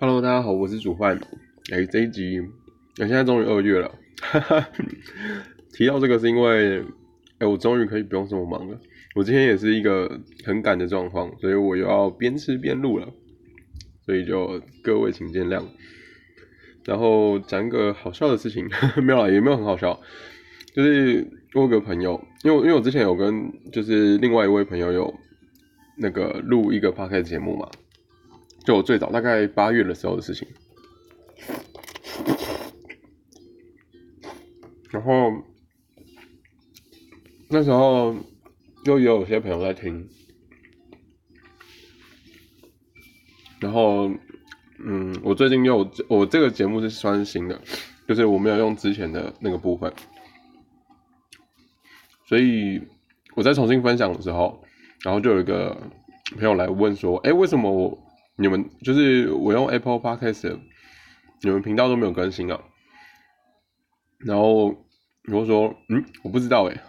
Hello，大家好，我是煮饭。哎，这一集，哎，现在终于二月了。哈哈，提到这个是因为，哎，我终于可以不用这么忙了。我今天也是一个很赶的状况，所以我又要边吃边录了，所以就各位请见谅。然后讲一个好笑的事情，没有啦，也没有很好笑，就是我有个朋友，因为因为我之前有跟就是另外一位朋友有那个录一个 p o d c a s 节目嘛。就我最早大概八月的时候的事情，然后那时候就有些朋友在听，然后嗯，我最近又我这个节目是算新的，就是我没有用之前的那个部分，所以我在重新分享的时候，然后就有一个朋友来问说，哎，为什么我？你们就是我用 Apple Podcast，你们频道都没有更新啊？然后我说，嗯，我不知道哎。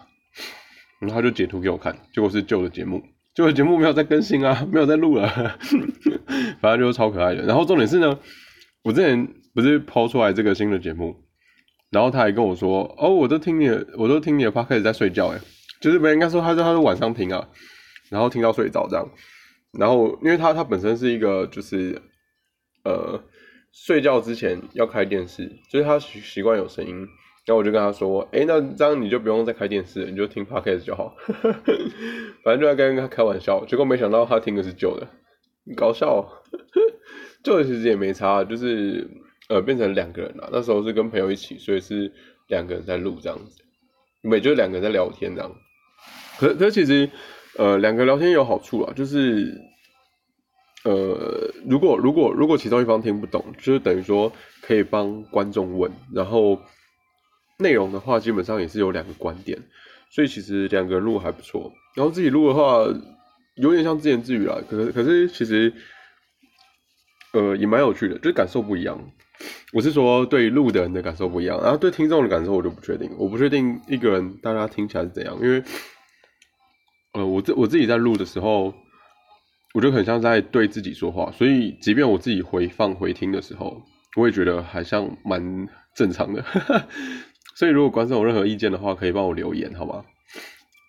然后他就截图给我看，结果是旧的节目，旧的节目没有在更新啊，没有在录了。反正就是超可爱的。然后重点是呢，我之前不是抛出来这个新的节目，然后他还跟我说，哦，我都听你的，我都听你的 Podcast 在睡觉哎，就是别人应该说他说他是晚上听啊，然后听到睡着这样。然后，因为他他本身是一个就是，呃，睡觉之前要开电视，就是他习习惯有声音。然后我就跟他说：“哎，那这样你就不用再开电视，你就听 podcast 就好。”反正就在跟他开玩笑。结果没想到他听的是旧的，搞笑。旧的其实也没差，就是呃变成两个人了。那时候是跟朋友一起，所以是两个人在录这样子，每就两个人在聊天这样。可可其实。呃，两个聊天有好处啊，就是，呃，如果如果如果其中一方听不懂，就是等于说可以帮观众问，然后内容的话基本上也是有两个观点，所以其实两个人录还不错。然后自己录的话，有点像自言自语啦，可是可是其实，呃，也蛮有趣的，就是感受不一样。我是说对录的人的感受不一样，然后对听众的感受我就不确定，我不确定一个人大家听起来是怎样，因为。呃，我自我自己在录的时候，我就很像在对自己说话，所以即便我自己回放回听的时候，我也觉得还像蛮正常的。所以如果观众有任何意见的话，可以帮我留言，好吗？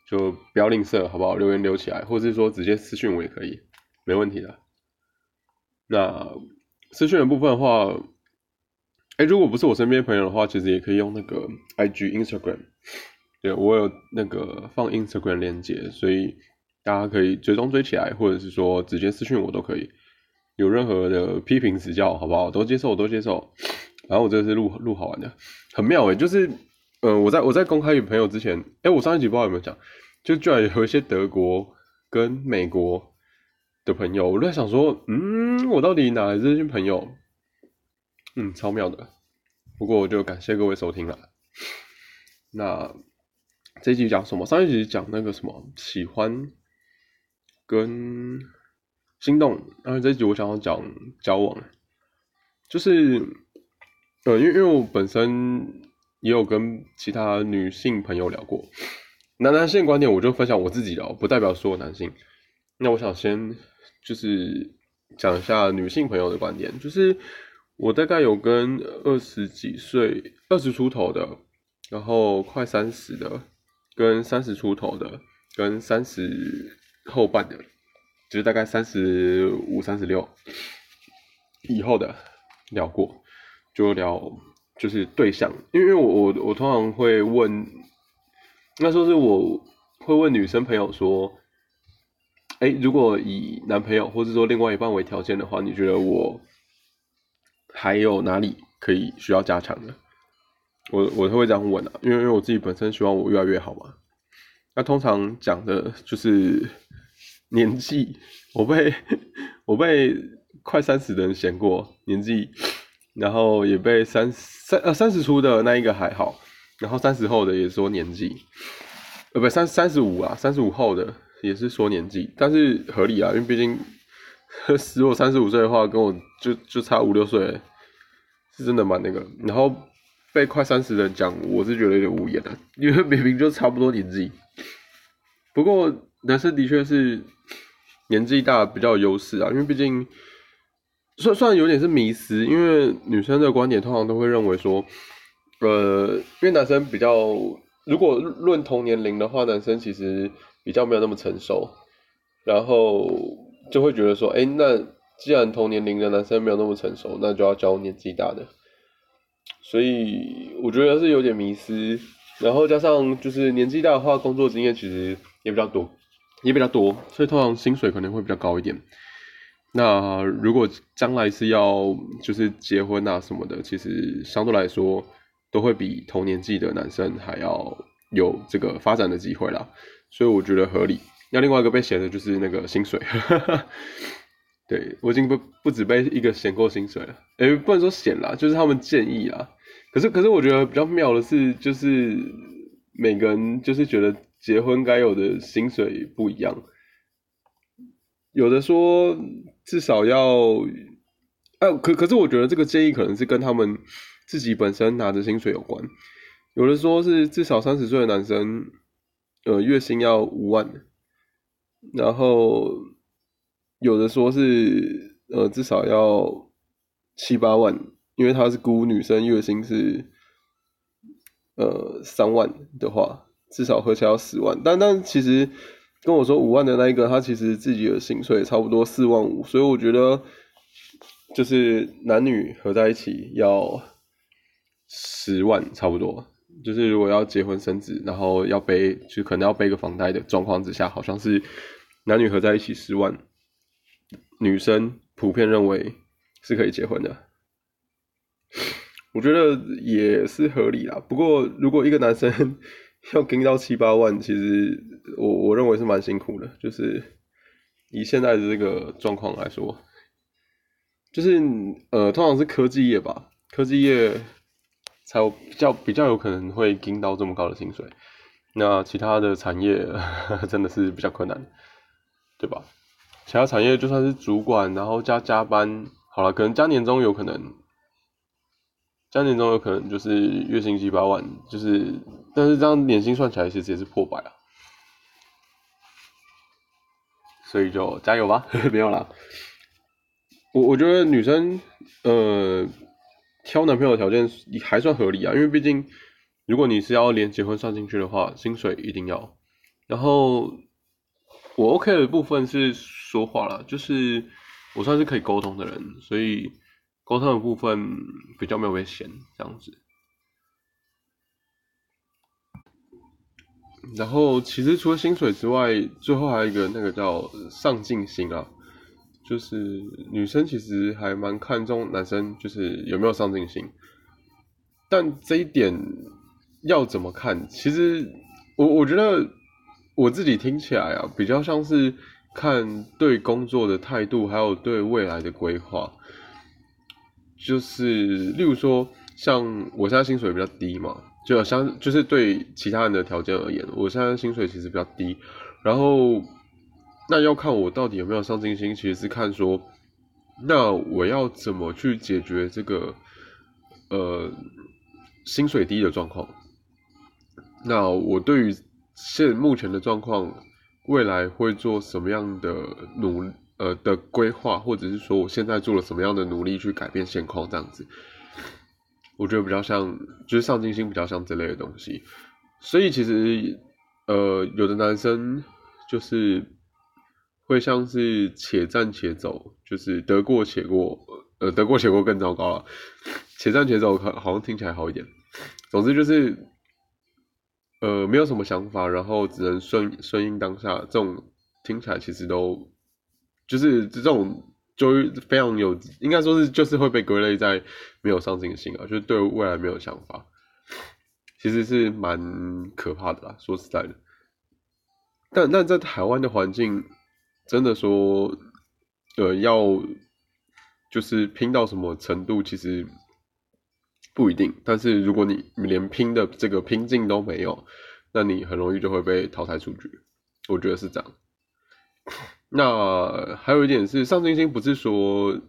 就不要吝啬，好不好？留言留起来，或者是说直接私讯我也可以，没问题的。那私讯的部分的话，哎，如果不是我身边朋友的话，其实也可以用那个 IG Instagram。对我有那个放 Instagram 链接，所以大家可以追踪追起来，或者是说直接私信我都可以。有任何的批评指教，好不好？都接受，都接受。然后我这是录录好玩的，很妙诶，就是，嗯，我在我在公开与朋友之前，哎，我上一集不知道有没有讲，就居然有一些德国跟美国的朋友，我在想说，嗯，我到底哪来这些朋友？嗯，超妙的。不过我就感谢各位收听了。那。这一集讲什么？上一集讲那个什么喜欢跟心动，然后这一集我想要讲交往，就是呃，因为因为我本身也有跟其他女性朋友聊过，男男性观点我就分享我自己的，不代表所有男性。那我想先就是讲一下女性朋友的观点，就是我大概有跟二十几岁、二十出头的，然后快三十的。跟三十出头的，跟三十后半的，就是大概三十五、三十六以后的聊过，就聊就是对象，因为我我我通常会问，那时候是我会问女生朋友说，哎，如果以男朋友或者说另外一半为条件的话，你觉得我还有哪里可以需要加强的？我我会这样问啊，因为因为我自己本身希望我越来越好嘛。那通常讲的就是年纪，我被我被快三十的人嫌过年纪，然后也被三三呃三十出的那一个还好，然后三十后的也说年纪，呃不三三十五啊三十五后的也是说年纪，但是合理啊，因为毕竟如果三十五岁的话，跟我就就差五六岁，是真的蛮那个，然后。被快三十的人讲，我是觉得有点无言的，因为明明就差不多年纪。不过男生的确是年纪大比较有优势啊，因为毕竟算算有点是迷思，因为女生的观点通常都会认为说，呃，因为男生比较，如果论同年龄的话，男生其实比较没有那么成熟，然后就会觉得说，哎，那既然同年龄的男生没有那么成熟，那就要教年纪大的，所以我觉得是有点迷失。然后加上就是年纪大的话，工作经验其实也比较多，也比较多，所以通常薪水可能会比较高一点。那如果将来是要就是结婚啊什么的，其实相对来说都会比同年纪的男生还要有这个发展的机会啦，所以我觉得合理。那另外一个被嫌的就是那个薪水，对我已经不不止被一个嫌过薪水了，诶，不能说嫌啦，就是他们建议啦。可是可是我觉得比较妙的是，就是每个人就是觉得结婚该有的薪水不一样。有的说至少要，哎，可可是我觉得这个建议可能是跟他们自己本身拿的薪水有关。有的说是至少三十岁的男生，呃，月薪要五万，然后有的说是呃至少要七八万，因为他是估女生月薪是呃三万的话，至少合起来要十万。但但其实。跟我说五万的那一个，他其实自己的薪水差不多四万五，所以我觉得就是男女合在一起要十万差不多。就是如果要结婚生子，然后要背，就可能要背个房贷的状况之下，好像是男女合在一起十万，女生普遍认为是可以结婚的。我觉得也是合理啦。不过如果一个男生，要跟到七八万，其实我我认为是蛮辛苦的。就是以现在的这个状况来说，就是呃，通常是科技业吧，科技业才有比较比较有可能会跟到这么高的薪水。那其他的产业 真的是比较困难，对吧？其他产业就算是主管，然后加加班，好了，可能加年终有可能。加年终有可能就是月薪七八万，就是，但是这样年薪算起来其实也是破百啊，所以就加油吧，没有啦。我我觉得女生呃挑男朋友条件还算合理啊，因为毕竟如果你是要连结婚算进去的话，薪水一定要。然后我 OK 的部分是说话了，就是我算是可以沟通的人，所以。沟通的部分比较没有被嫌这样子，然后其实除了薪水之外，最后还有一个那个叫上进心啊，就是女生其实还蛮看重男生就是有没有上进心，但这一点要怎么看？其实我我觉得我自己听起来啊，比较像是看对工作的态度，还有对未来的规划。就是，例如说，像我现在薪水比较低嘛，就相就是对其他人的条件而言，我现在薪水其实比较低，然后那要看我到底有没有上进心，其实是看说，那我要怎么去解决这个呃薪水低的状况？那我对于现目前的状况，未来会做什么样的努？呃的规划，或者是说我现在做了什么样的努力去改变现况，这样子，我觉得比较像，就是上进心比较像这类的东西。所以其实，呃，有的男生就是会像是且战且走，就是得过且过，呃，得过且过更糟糕了。且战且走，好好像听起来好一点。总之就是，呃，没有什么想法，然后只能顺顺应当下，这种听起来其实都。就是这种，就非常有，应该说是就是会被归类在没有上进心啊，就是对未来没有想法，其实是蛮可怕的啦。说实在的，但但在台湾的环境，真的说，呃，要就是拼到什么程度，其实不一定。但是如果你连拼的这个拼劲都没有，那你很容易就会被淘汰出局。我觉得是这样。那还有一点是上进心，不是说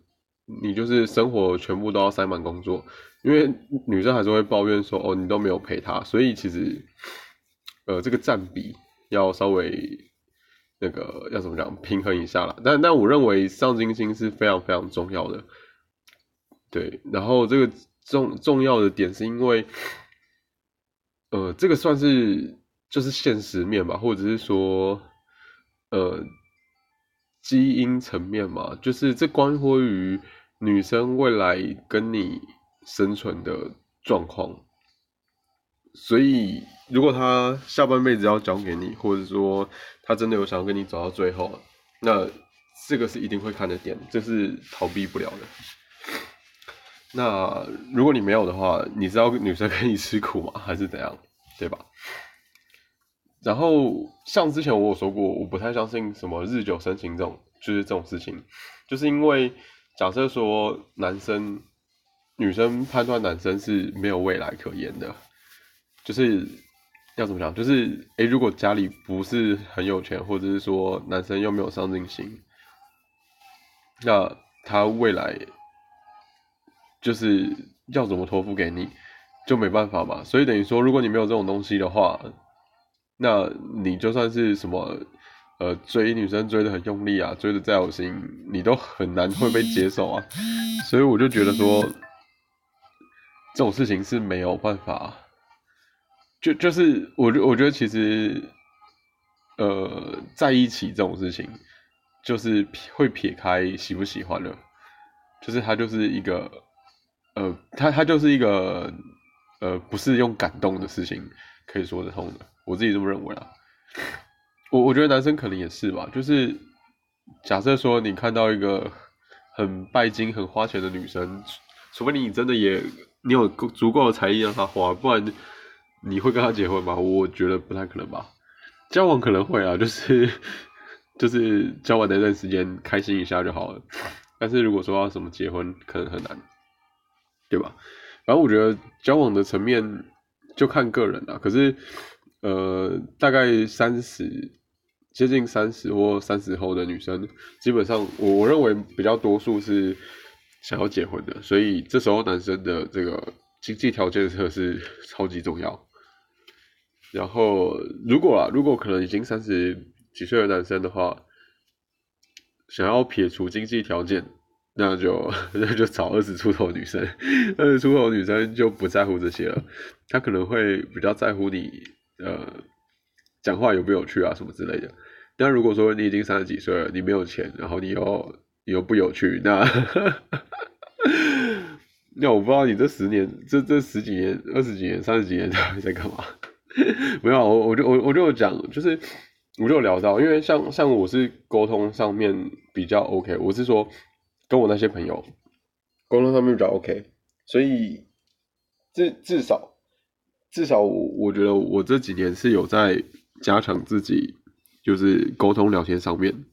你就是生活全部都要塞满工作，因为女生还是会抱怨说哦，你都没有陪她，所以其实呃这个占比要稍微那个要怎么讲平衡一下了。但但我认为上进心是非常非常重要的。对，然后这个重重要的点是因为，呃，这个算是就是现实面吧，或者是说，呃，基因层面嘛，就是这关乎于女生未来跟你生存的状况。所以，如果他下半辈子要交给你，或者说他真的有想要跟你走到最后，那这个是一定会看的点，这是逃避不了的。那如果你没有的话，你知道女生跟你吃苦吗？还是怎样？对吧？然后像之前我有说过，我不太相信什么日久生情这种，就是这种事情，就是因为假设说男生、女生判断男生是没有未来可言的。就是要怎么讲？就是诶，如果家里不是很有钱，或者是说男生又没有上进心，那他未来就是要怎么托付给你，就没办法嘛。所以等于说，如果你没有这种东西的话，那你就算是什么呃追女生追的很用力啊，追的再有心，你都很难会被接受啊。所以我就觉得说，这种事情是没有办法。就就是我觉我觉得其实，呃，在一起这种事情，就是会撇开喜不喜欢的，就是他就是一个，呃，他他就是一个，呃，不是用感动的事情可以说得通的，我自己这么认为啊。我我觉得男生可能也是吧，就是假设说你看到一个很拜金、很花钱的女生，除非你真的也你有足够的才艺让她花，不然。你会跟她结婚吗？我觉得不太可能吧。交往可能会啊，就是就是交往那段时间开心一下就好了。但是如果说要什么结婚，可能很难，对吧？然后我觉得交往的层面就看个人了。可是呃，大概三十接近三十或三十后的女生，基本上我我认为比较多数是想要结婚的。所以这时候男生的这个经济条件测试超级重要。然后，如果啊，如果可能已经三十几岁的男生的话，想要撇除经济条件，那就那就找二十出头女生。二十出头女生就不在乎这些了，她可能会比较在乎你呃讲话有没有趣啊什么之类的。但如果说你已经三十几岁了，你没有钱，然后你又你又不有趣，那 那我不知道你这十年这这十几年、二十几年、三十几年 到底在干嘛。没有，我我就我我就讲，就是我就聊到，因为像像我是沟通上面比较 OK，我是说跟我那些朋友沟通上面比较 OK，所以至至少至少我我觉得我这几年是有在加强自己就是沟通聊天上面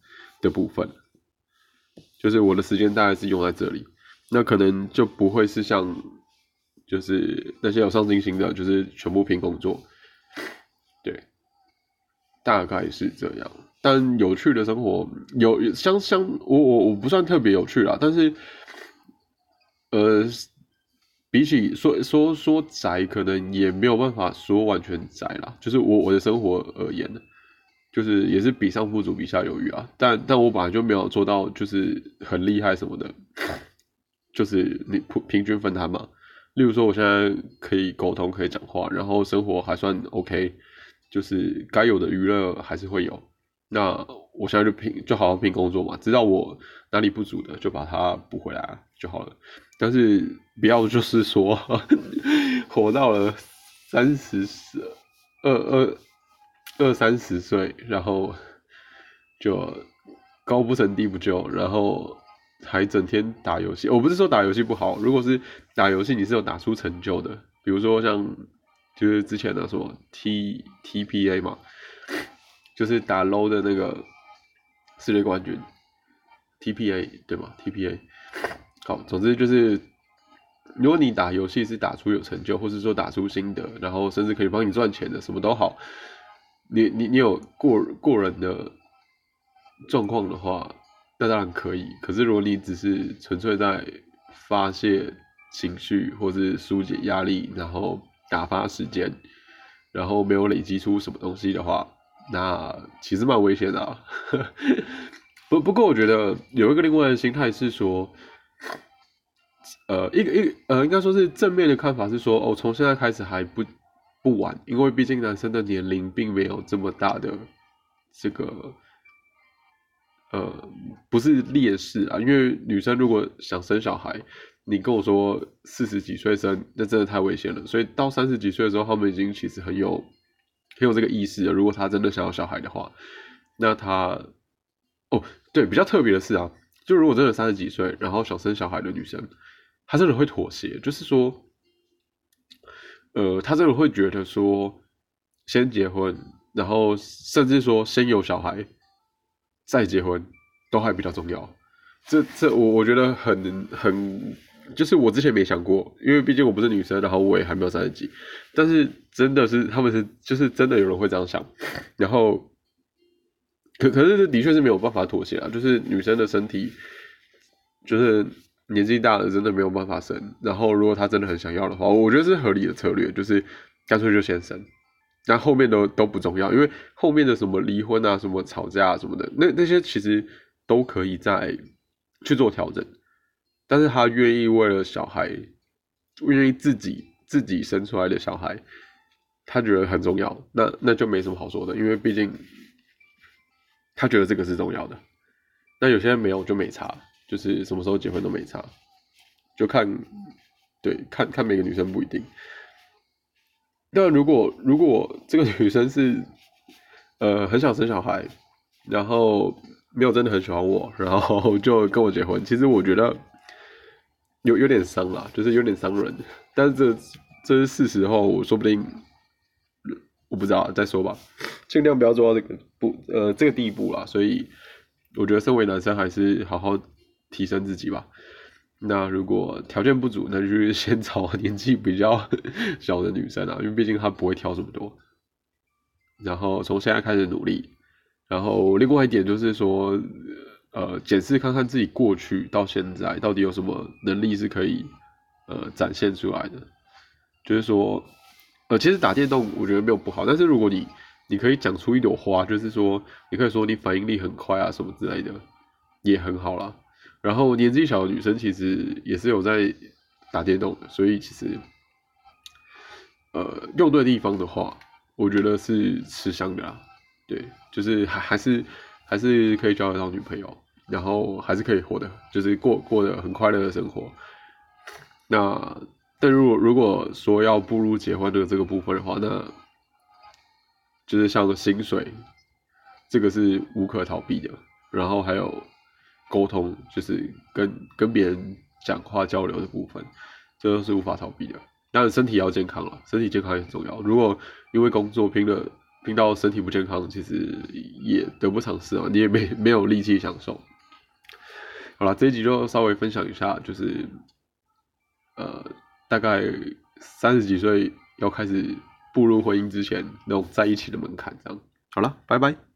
的部分，就是我的时间大概是用在这里，那可能就不会是像就是那些有上进心的，就是全部拼工作。对，大概是这样。但有趣的生活有相相，我我我不算特别有趣啦，但是，呃，比起说说说宅，可能也没有办法说完全宅啦。就是我我的生活而言呢，就是也是比上不足，比下有余啊。但但我本来就没有做到，就是很厉害什么的，就是你平平均分摊嘛。例如说，我现在可以沟通，可以讲话，然后生活还算 OK。就是该有的娱乐还是会有，那我现在就拼，就好好拼工作嘛，知道我哪里不足的，就把它补回来就好了。但是不要就是说，活到了三十、二二二三十岁，然后就高不成低不就，然后还整天打游戏。我不是说打游戏不好，如果是打游戏你是有打出成就的，比如说像。就是之前的什么 T T P A 嘛，就是打 low 的那个世界冠军 T P A 对吗？T P A 好，总之就是，如果你打游戏是打出有成就，或是说打出心得，然后甚至可以帮你赚钱的，什么都好，你你你有过过人的状况的话，那当然可以。可是如果你只是纯粹在发泄情绪，或是疏解压力，然后打发时间，然后没有累积出什么东西的话，那其实蛮危险的。啊。不不过我觉得有一个另外的心态是说，呃，一个一呃，应该说是正面的看法是说，哦，从现在开始还不不晚，因为毕竟男生的年龄并没有这么大的这个。呃，不是劣势啊，因为女生如果想生小孩，你跟我说四十几岁生，那真的太危险了。所以到三十几岁的时候，他们已经其实很有很有这个意思的。如果他真的想要小孩的话，那他哦，对，比较特别的是啊，就如果真的三十几岁，然后想生小孩的女生，她真的会妥协，就是说，呃，她真的会觉得说，先结婚，然后甚至说先有小孩。再结婚都还比较重要，这这我我觉得很很，就是我之前没想过，因为毕竟我不是女生，然后我也还没有三十几，但是真的是他们是就是真的有人会这样想，然后可可是的确是没有办法妥协啊，就是女生的身体就是年纪大了真的没有办法生，然后如果她真的很想要的话，我觉得是合理的策略，就是干脆就先生。那后面都都不重要，因为后面的什么离婚啊、什么吵架啊什么的，那那些其实都可以再去做调整。但是他愿意为了小孩，愿意自己自己生出来的小孩，他觉得很重要，那那就没什么好说的，因为毕竟他觉得这个是重要的。那有些人没有就没差，就是什么时候结婚都没差，就看对看看每个女生不一定。那如果如果这个女生是，呃，很想生小孩，然后没有真的很喜欢我，然后就跟我结婚，其实我觉得有有点伤啦，就是有点伤人。但是这这是事实后，说不定我不知道再说吧，尽量不要做到这个不呃这个地步啦。所以我觉得身为男生还是好好提升自己吧。那如果条件不足，那就 先找年纪比较小的女生啊，因为毕竟她不会挑这么多。然后从现在开始努力。然后另外一点就是说，呃，检视看看自己过去到现在到底有什么能力是可以呃展现出来的。就是说，呃，其实打电动我觉得没有不好，但是如果你你可以讲出一朵花，就是说你可以说你反应力很快啊什么之类的，也很好啦。然后年纪小的女生其实也是有在打电动的，所以其实，呃，用对地方的话，我觉得是吃香的啦。对，就是还还是还是可以交得到女朋友，然后还是可以活的，就是过过得很快乐的生活。那但如果如果说要步入结婚的这个部分的话，那就是像薪水，这个是无可逃避的。然后还有。沟通就是跟跟别人讲话交流的部分，这都是无法逃避的。当然，身体要健康了，身体健康也很重要。如果因为工作拼了拼到身体不健康，其实也得不偿失啊，你也没 没有力气享受。好了，这一集就稍微分享一下，就是呃，大概三十几岁要开始步入婚姻之前那种在一起的门槛，这样。好了，拜拜。